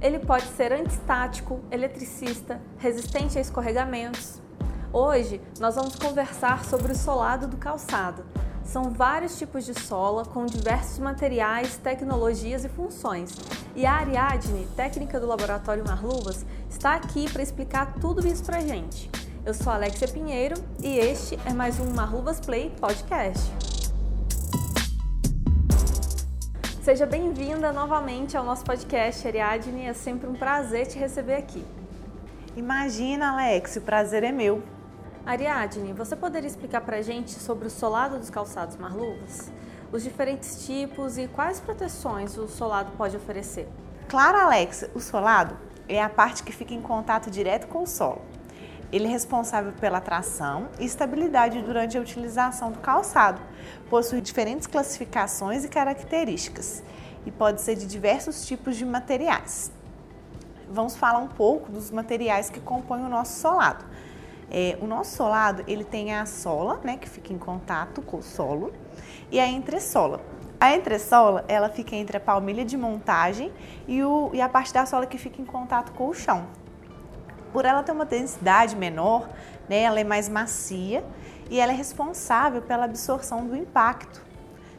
Ele pode ser antistático, eletricista, resistente a escorregamentos. Hoje nós vamos conversar sobre o solado do calçado. São vários tipos de sola com diversos materiais, tecnologias e funções. E a Ariadne, técnica do Laboratório Marluvas, está aqui para explicar tudo isso para gente. Eu sou Alexia Pinheiro e este é mais um Marluvas Play Podcast. Seja bem-vinda novamente ao nosso podcast, Ariadne. É sempre um prazer te receber aqui. Imagina, Alex, o prazer é meu. Ariadne, você poderia explicar para a gente sobre o solado dos calçados marluvas? Os diferentes tipos e quais proteções o solado pode oferecer? Claro, Alex, o solado é a parte que fica em contato direto com o solo. Ele é responsável pela tração e estabilidade durante a utilização do calçado. Possui diferentes classificações e características e pode ser de diversos tipos de materiais. Vamos falar um pouco dos materiais que compõem o nosso solado. É, o nosso solado ele tem a sola, né, que fica em contato com o solo, e a entressola. A entressola ela fica entre a palmilha de montagem e, o, e a parte da sola que fica em contato com o chão. Por ela ter uma densidade menor, né, ela é mais macia e ela é responsável pela absorção do impacto.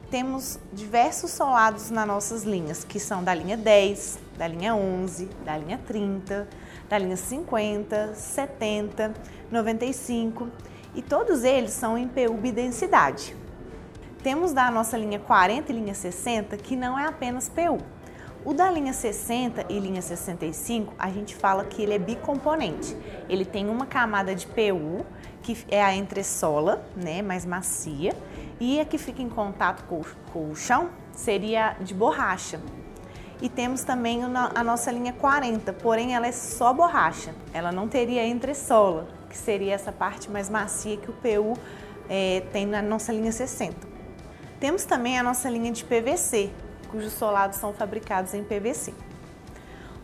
Temos diversos solados nas nossas linhas, que são da linha 10, da linha 11, da linha 30, da linha 50, 70, 95 e todos eles são em PU bidensidade. Temos da nossa linha 40 e linha 60 que não é apenas PU, o da linha 60 e linha 65, a gente fala que ele é bicomponente. Ele tem uma camada de PU, que é a entressola, né, mais macia, e a que fica em contato com, com o chão seria de borracha. E temos também a nossa linha 40, porém ela é só borracha. Ela não teria entressola, que seria essa parte mais macia que o PU é, tem na nossa linha 60. Temos também a nossa linha de PVC, cujos solados são fabricados em PVC.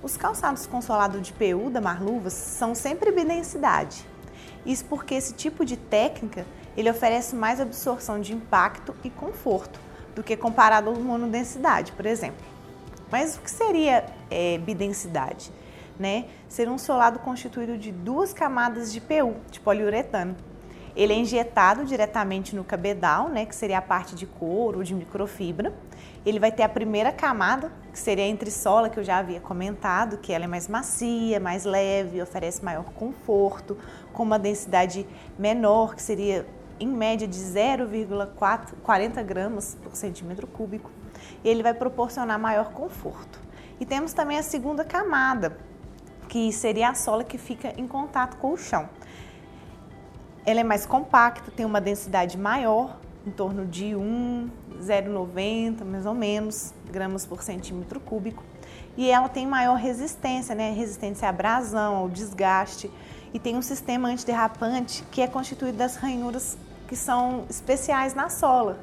Os calçados com solado de PU da Marluvas são sempre bidensidade. Isso porque esse tipo de técnica ele oferece mais absorção de impacto e conforto do que comparado ao monodensidade, por exemplo. Mas o que seria é, bidensidade? Né? Ser um solado constituído de duas camadas de PU, de poliuretano. Ele é injetado diretamente no cabedal, né, que seria a parte de couro ou de microfibra, ele vai ter a primeira camada, que seria a entressola, que eu já havia comentado, que ela é mais macia, mais leve, oferece maior conforto, com uma densidade menor, que seria em média de 0,40 gramas por centímetro cúbico. Ele vai proporcionar maior conforto. E temos também a segunda camada, que seria a sola que fica em contato com o chão. Ela é mais compacta, tem uma densidade maior, em torno de 1, 0,90 mais ou menos gramas por centímetro cúbico. E ela tem maior resistência, né? resistência à abrasão, ao desgaste. E tem um sistema antiderrapante que é constituído das ranhuras que são especiais na sola.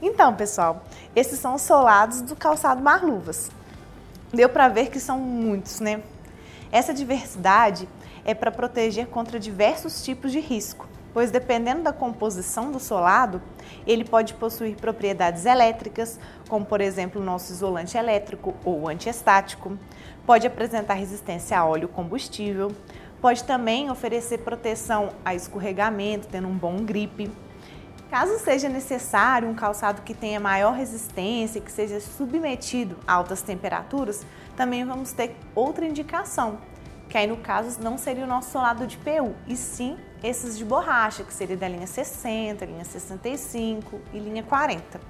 Então, pessoal, esses são os solados do calçado Marluvas. Deu para ver que são muitos, né? Essa diversidade é para proteger contra diversos tipos de risco pois dependendo da composição do solado, ele pode possuir propriedades elétricas, como por exemplo o nosso isolante elétrico ou antiestático, pode apresentar resistência a óleo combustível, pode também oferecer proteção a escorregamento, tendo um bom gripe. Caso seja necessário um calçado que tenha maior resistência que seja submetido a altas temperaturas, também vamos ter outra indicação, que aí no caso não seria o nosso solado de PU, e sim esses de borracha, que seria da linha 60, linha 65 e linha 40.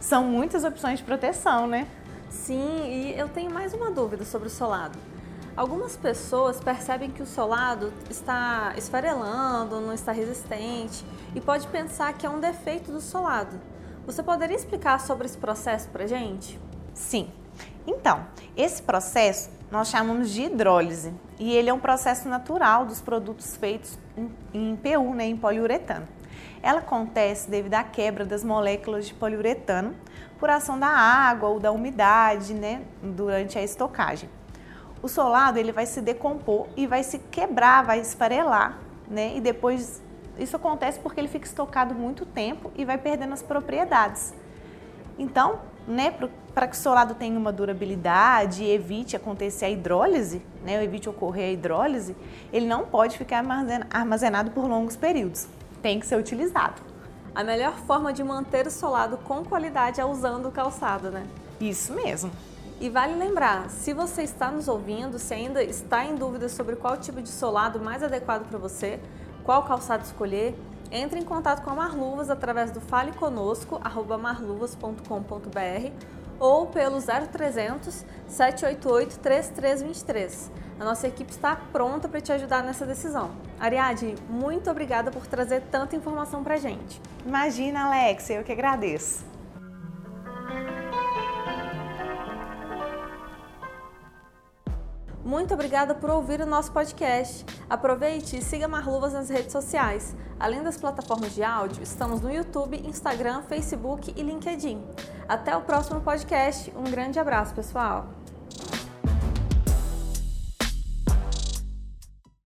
São muitas opções de proteção, né? Sim, e eu tenho mais uma dúvida sobre o solado. Algumas pessoas percebem que o solado está esfarelando, não está resistente e pode pensar que é um defeito do solado. Você poderia explicar sobre esse processo para gente? Sim. Então, esse processo nós chamamos de hidrólise e ele é um processo natural dos produtos feitos em, PU, né, em poliuretano. Ela acontece devido à quebra das moléculas de poliuretano por ação da água ou da umidade né, durante a estocagem. O solado ele vai se decompor e vai se quebrar, vai esfarelar, né? E depois isso acontece porque ele fica estocado muito tempo e vai perdendo as propriedades. Então, né, para que o solado tenha uma durabilidade e evite acontecer a hidrólise, né, evite ocorrer a hidrólise, ele não pode ficar armazenado por longos períodos. Tem que ser utilizado. A melhor forma de manter o solado com qualidade é usando o calçado, né? Isso mesmo. E vale lembrar, se você está nos ouvindo, se ainda está em dúvida sobre qual tipo de solado mais adequado para você, qual calçado escolher, entre em contato com a Marluvas através do Fale Conosco, marluvas.com.br ou pelo 0300 788 3323. A nossa equipe está pronta para te ajudar nessa decisão. Ariadne, muito obrigada por trazer tanta informação para gente. Imagina, Alex, eu que agradeço. Muito obrigada por ouvir o nosso podcast. Aproveite e siga Marluvas nas redes sociais. Além das plataformas de áudio, estamos no YouTube, Instagram, Facebook e LinkedIn. Até o próximo podcast. Um grande abraço, pessoal!